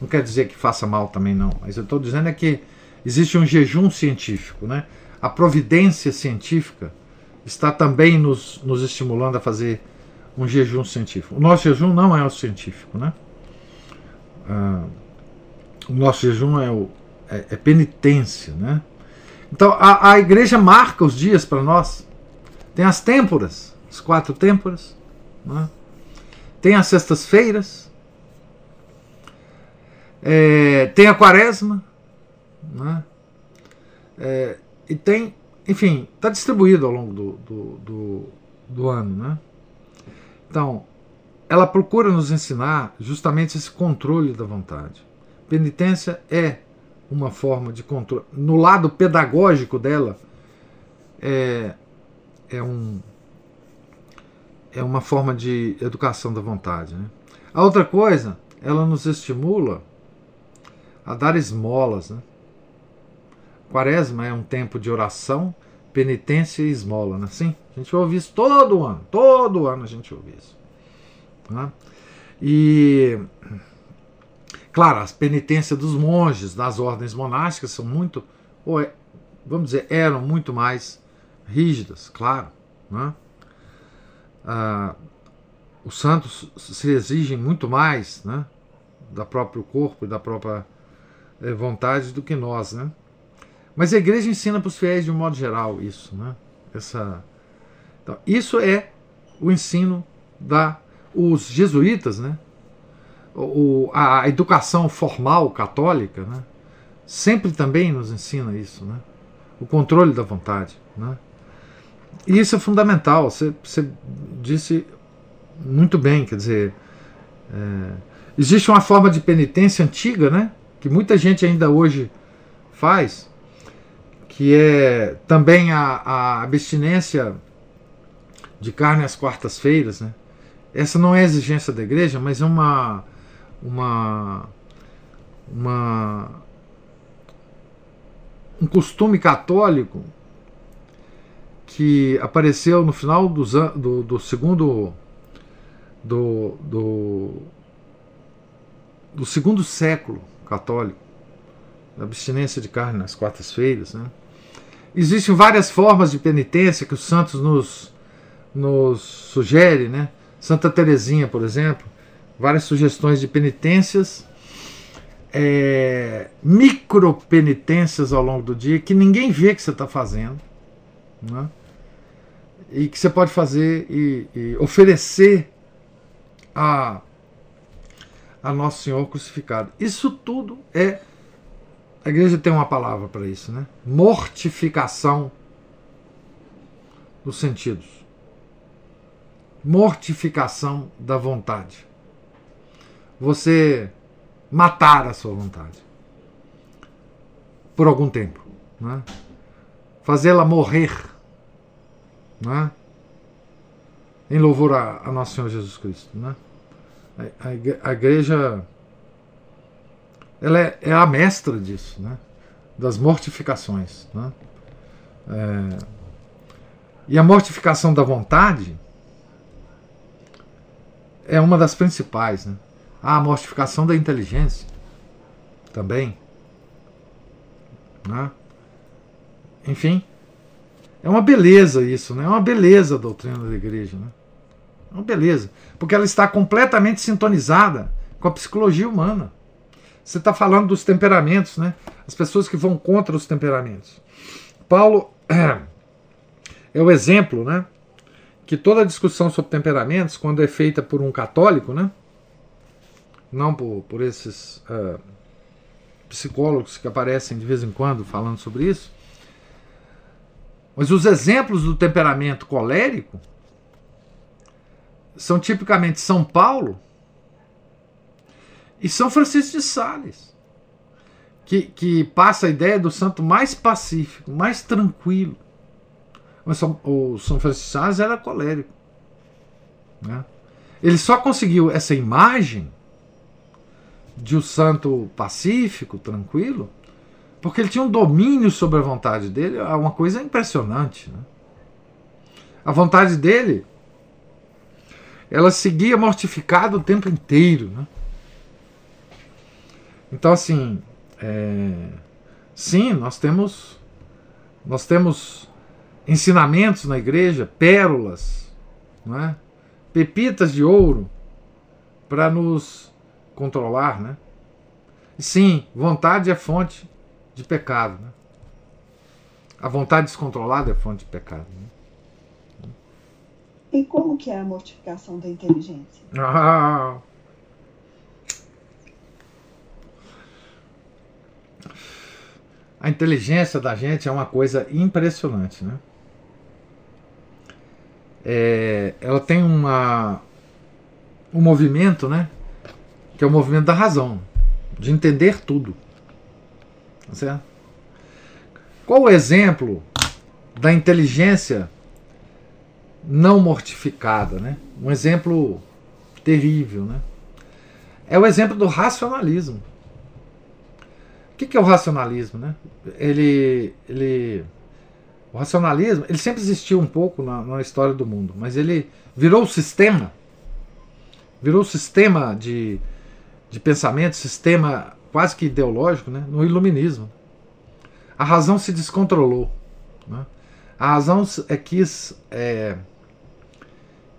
Não quer dizer que faça mal também, não. Mas eu estou dizendo é que existe um jejum científico. Né? A providência científica está também nos, nos estimulando a fazer um jejum científico. O nosso jejum não é o científico. Né? Ah, o nosso jejum é, o, é, é penitência. Né? Então a, a igreja marca os dias para nós. Tem as têmporas, as quatro têmporas. Né? Tem as sextas-feiras. É, tem a quaresma. Né? É, e tem, enfim, está distribuído ao longo do, do, do, do ano. Né? Então, ela procura nos ensinar justamente esse controle da vontade. Penitência é uma forma de controle. No lado pedagógico dela, é, é, um, é uma forma de educação da vontade. Né? A outra coisa, ela nos estimula a dar esmolas. Né? Quaresma é um tempo de oração, penitência e esmola, não é assim? A gente ouve isso todo ano, todo ano a gente ouve isso. Né? E, claro, as penitências dos monges, das ordens monásticas, são muito, ou é, vamos dizer, eram muito mais rígidas, claro. Né? Ah, os santos se exigem muito mais né, da próprio corpo e da própria eh, vontade do que nós, né? Mas a igreja ensina para os fiéis de um modo geral isso, né? Essa, então, isso é o ensino da os jesuítas, né? O, a educação formal católica, né? Sempre também nos ensina isso, né? O controle da vontade, né? E isso é fundamental. Você, você disse muito bem, quer dizer, é, existe uma forma de penitência antiga, né? Que muita gente ainda hoje faz, que é também a, a abstinência de carne às quartas-feiras. Né? Essa não é exigência da igreja, mas é uma, uma, uma um costume católico que apareceu no final do, do, do segundo do, do, do segundo século católico, da abstinência de carne nas quartas-feiras, né? Existem várias formas de penitência que os santos nos, nos sugerem, né? Santa Teresinha, por exemplo, várias sugestões de penitências, é, micro penitências ao longo do dia que ninguém vê que você está fazendo, né? e que você pode fazer e, e oferecer a, a Nosso Senhor crucificado. Isso tudo é. A igreja tem uma palavra para isso, né? Mortificação dos sentidos. Mortificação da vontade. Você matar a sua vontade por algum tempo, né? fazê-la morrer, né? em louvor a, a nosso Senhor Jesus Cristo. Né? A, a, igreja ela é, é, a mestra disso, né? das mortificações. Né? É, e a mortificação da vontade é uma das principais. Né? Ah, a mortificação da inteligência também. Né? Enfim, é uma beleza isso, né? é uma beleza a doutrina da igreja. Né? É uma beleza, porque ela está completamente sintonizada com a psicologia humana. Você está falando dos temperamentos, né? As pessoas que vão contra os temperamentos. Paulo é o exemplo, né? Que toda discussão sobre temperamentos, quando é feita por um católico, né? Não por, por esses uh, psicólogos que aparecem de vez em quando falando sobre isso, mas os exemplos do temperamento colérico são tipicamente São Paulo e São Francisco de Sales, que, que passa a ideia do santo mais pacífico, mais tranquilo. Mas São, o São Francisco de Sales era colérico. Né? Ele só conseguiu essa imagem de um santo pacífico, tranquilo, porque ele tinha um domínio sobre a vontade dele, é uma coisa impressionante. Né? A vontade dele, ela seguia mortificada o tempo inteiro. Né? Então, assim, é, sim, nós temos, nós temos ensinamentos na igreja, pérolas, não é? pepitas de ouro para nos controlar, né? sim, vontade é fonte de pecado. Né? A vontade descontrolada é fonte de pecado. Né? E como que é a mortificação da inteligência? Ah. A inteligência da gente é uma coisa impressionante, né? É, ela tem uma, um movimento, né? Que é o movimento da razão, de entender tudo. Tá certo? Qual o exemplo da inteligência não mortificada, né? Um exemplo terrível, né? É o exemplo do racionalismo. O que é o racionalismo, né? Ele, ele, o racionalismo, ele sempre existiu um pouco na, na história do mundo, mas ele virou o sistema, virou o sistema de, de pensamento, sistema quase que ideológico, né, no iluminismo. A razão se descontrolou. Né? A razão é, quis, é,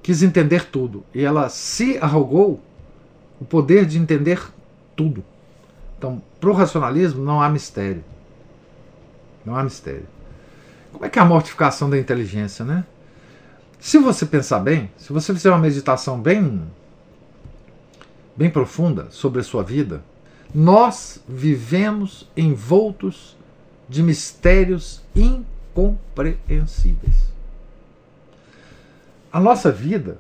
quis entender tudo e ela se arrogou o poder de entender tudo. Então, para o racionalismo não há mistério. Não há mistério. Como é que é a mortificação da inteligência, né? Se você pensar bem, se você fizer uma meditação bem bem profunda sobre a sua vida, nós vivemos envoltos de mistérios incompreensíveis. A nossa vida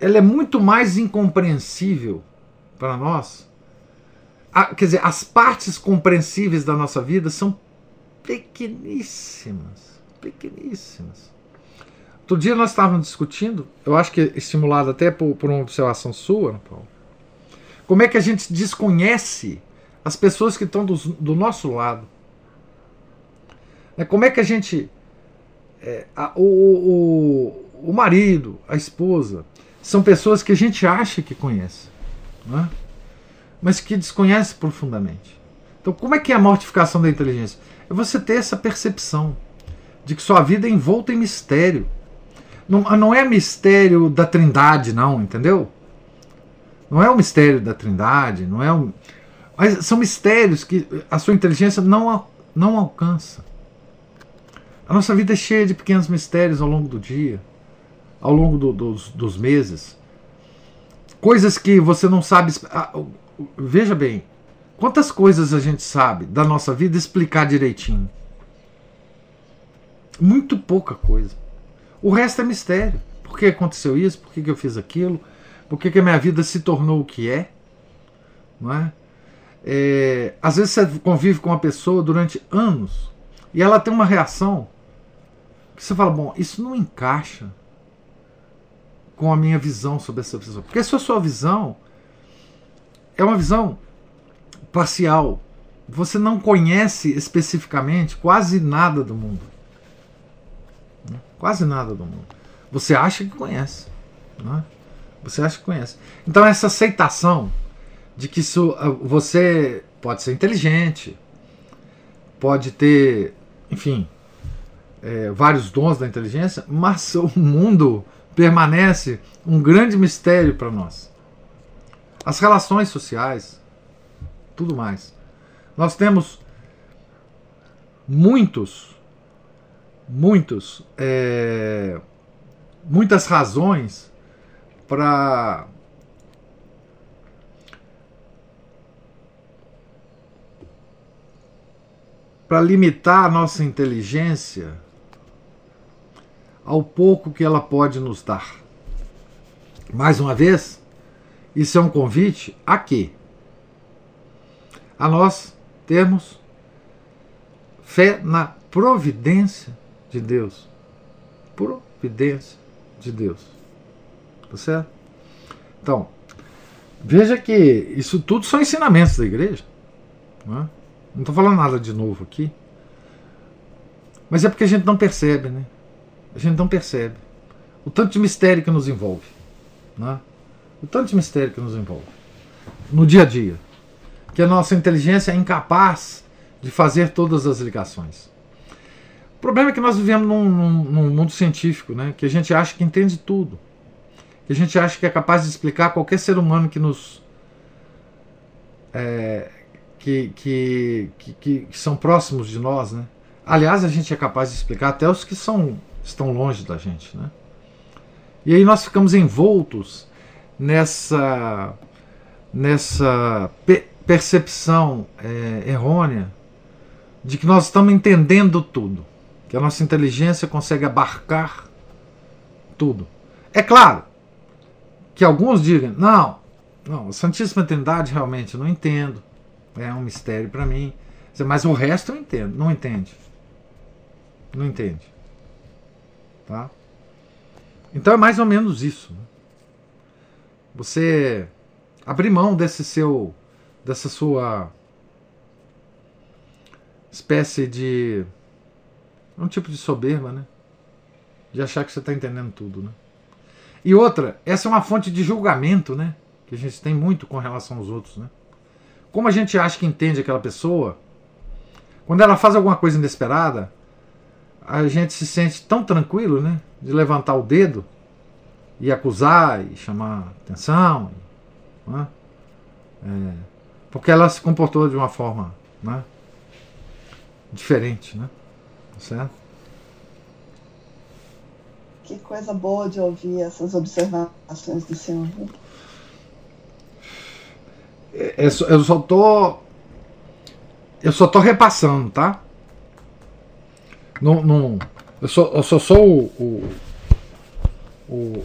ela é muito mais incompreensível para nós. quer dizer, as partes compreensíveis da nossa vida são pequeníssimas, pequeníssimas. Outro dia nós estávamos discutindo, eu acho que estimulado até por, por uma observação sua, Paulo, como é que a gente desconhece as pessoas que estão do, do nosso lado? É, como é que a gente. É, a, o, o, o marido, a esposa, são pessoas que a gente acha que conhece, é? mas que desconhece profundamente. Então, como é que é a mortificação da inteligência? É você ter essa percepção de que sua vida é envolta em mistério. Não, não é mistério da trindade, não, entendeu? Não é o mistério da Trindade, não é um, mas são mistérios que a sua inteligência não, não alcança. A nossa vida é cheia de pequenos mistérios ao longo do dia, ao longo do, dos, dos meses. coisas que você não sabe. Veja bem, quantas coisas a gente sabe da nossa vida explicar direitinho? Muito pouca coisa. O resto é mistério. Por que aconteceu isso? Por que, eu fiz aquilo? Por que, que a minha vida se tornou o que é? Não é? é? Às vezes você convive com uma pessoa durante anos e ela tem uma reação que você fala: bom, isso não encaixa com a minha visão sobre essa pessoa. Porque se a sua visão é uma visão parcial, você não conhece especificamente quase nada do mundo. Quase nada do mundo. Você acha que conhece. Né? Você acha que conhece. Então, essa aceitação de que isso, ah, você pode ser inteligente, pode ter, enfim, é, vários dons da inteligência, mas o mundo permanece um grande mistério para nós. As relações sociais, tudo mais. Nós temos muitos, muitos, é, muitas razões para para limitar a nossa inteligência ao pouco que ela pode nos dar. Mais uma vez, isso é um convite a quê? A nós termos fé na providência de Deus. Providência de Deus. Tá certo? Então, veja que isso tudo são ensinamentos da igreja. Não estou é? falando nada de novo aqui. Mas é porque a gente não percebe, né? A gente não percebe o tanto de mistério que nos envolve. Né? O tanto de mistério que nos envolve no dia a dia. Que a nossa inteligência é incapaz de fazer todas as ligações. O problema é que nós vivemos num, num, num mundo científico, né? que a gente acha que entende tudo. Que a gente acha que é capaz de explicar qualquer ser humano que nos. É, que, que, que, que, são próximos de nós. Né? Aliás, a gente é capaz de explicar até os que são estão longe da gente. Né? E aí nós ficamos envoltos nessa, nessa pe percepção é, errônea de que nós estamos entendendo tudo, que a nossa inteligência consegue abarcar tudo. É claro que alguns digam, não, não, Santíssima Trindade realmente não entendo, é um mistério para mim, mas o resto eu entendo, não entende. Não entende. Tá? Então é mais ou menos isso. Né? Você abrir mão desse seu, dessa sua espécie de um tipo de soberba, né? De achar que você está entendendo tudo, né? E outra, essa é uma fonte de julgamento, né? Que a gente tem muito com relação aos outros, né? Como a gente acha que entende aquela pessoa, quando ela faz alguma coisa inesperada, a gente se sente tão tranquilo, né? De levantar o dedo e acusar e chamar atenção. Né? É, porque ela se comportou de uma forma né? diferente, né? Certo? Que coisa boa de ouvir essas observações do senhor. É, é eu só tô. Eu só tô repassando, tá? Não, não, eu, só, eu só sou o, o, o,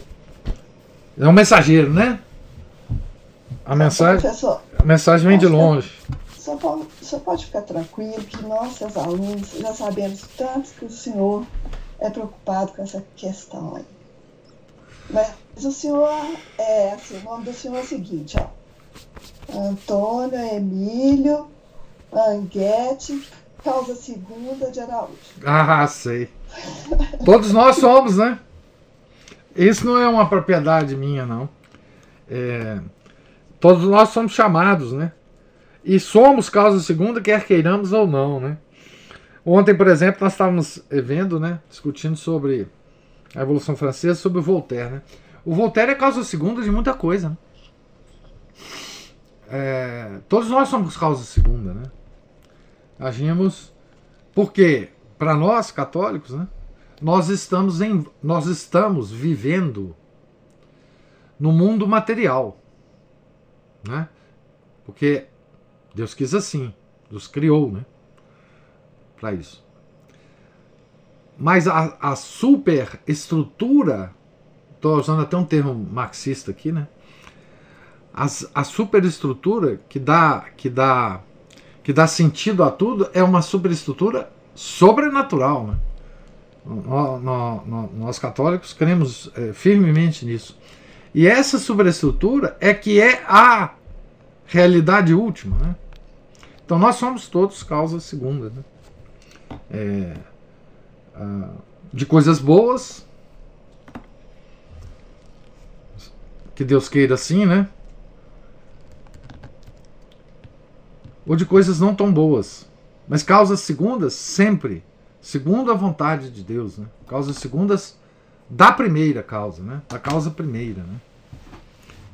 É um mensageiro, né? A mensagem, a mensagem vem de longe. Só pode, só pode ficar tranquilo que nós, seus alunos, já sabemos tanto que o senhor é preocupado com essa questão aí. Mas o senhor, é assim, o nome do senhor é o seguinte, ó. Antônio Emílio Anguete Causa Segunda de Araújo. Ah, sei. Todos nós somos, né? Isso não é uma propriedade minha, não. É, todos nós somos chamados, né? E somos causa segunda, quer queiramos ou não, né? Ontem, por exemplo, nós estávamos vendo, né? Discutindo sobre a Revolução Francesa, sobre o Voltaire, né? O Voltaire é causa segunda de muita coisa, né? É, todos nós somos causa segunda, né? agimos porque para nós católicos, né, nós estamos em nós estamos vivendo no mundo material. Né? Porque Deus quis assim, Deus criou né? Para isso. Mas a, a superestrutura, estou usando até um termo marxista aqui, né? As, a superestrutura que dá, que, dá, que dá sentido a tudo é uma superestrutura sobrenatural. Né? nós católicos cremos é, firmemente nisso. E essa superestrutura é que é a realidade última. Né? Então nós somos todos causa segunda. Né? É, a, de coisas boas, que Deus queira assim, né? Ou de coisas não tão boas. Mas causas segundas sempre segundo a vontade de Deus, né? Causas segundas da primeira causa, né? Da causa primeira, né?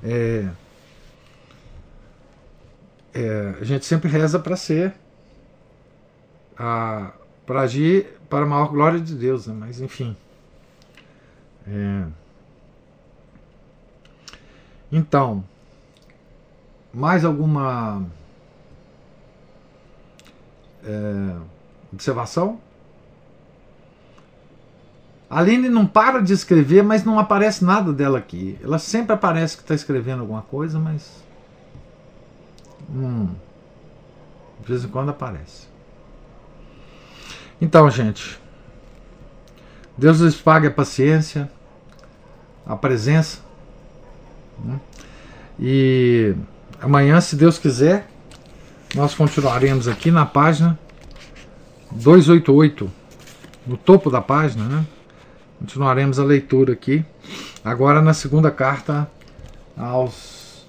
É, é, a gente sempre reza para ser para agir para a maior glória de Deus, né? mas enfim. É, então, mais alguma é, observação? A Aline não para de escrever, mas não aparece nada dela aqui. Ela sempre aparece que está escrevendo alguma coisa, mas. Hum, de vez em quando aparece. Então, gente. Deus lhes pague a paciência, a presença. Né? E amanhã, se Deus quiser, nós continuaremos aqui na página 288, no topo da página, né? Continuaremos a leitura aqui. Agora na segunda carta aos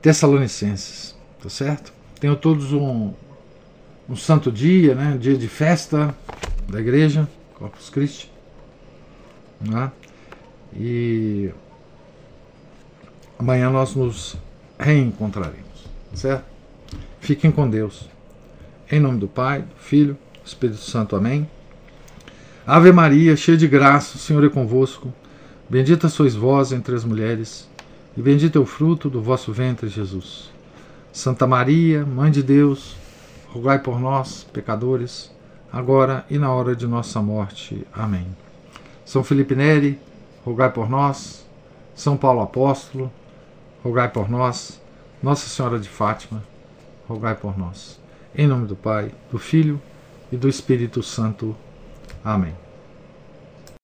Tessalonicenses. Tá certo? Tenho todos um, um santo dia, né? Dia de festa da igreja, Corpus Christi. Né? E amanhã nós nos reencontraremos. Certo? Fiquem com Deus. Em nome do Pai, do Filho, do Espírito Santo. Amém. Ave Maria, cheia de graça, o Senhor é convosco. Bendita sois vós entre as mulheres, e bendito é o fruto do vosso ventre, Jesus. Santa Maria, Mãe de Deus, rogai por nós, pecadores, agora e na hora de nossa morte. Amém. São Felipe Neri, rogai por nós. São Paulo Apóstolo, rogai por nós. Nossa Senhora de Fátima, rogai por nós. Em nome do Pai, do Filho e do Espírito Santo. Amém.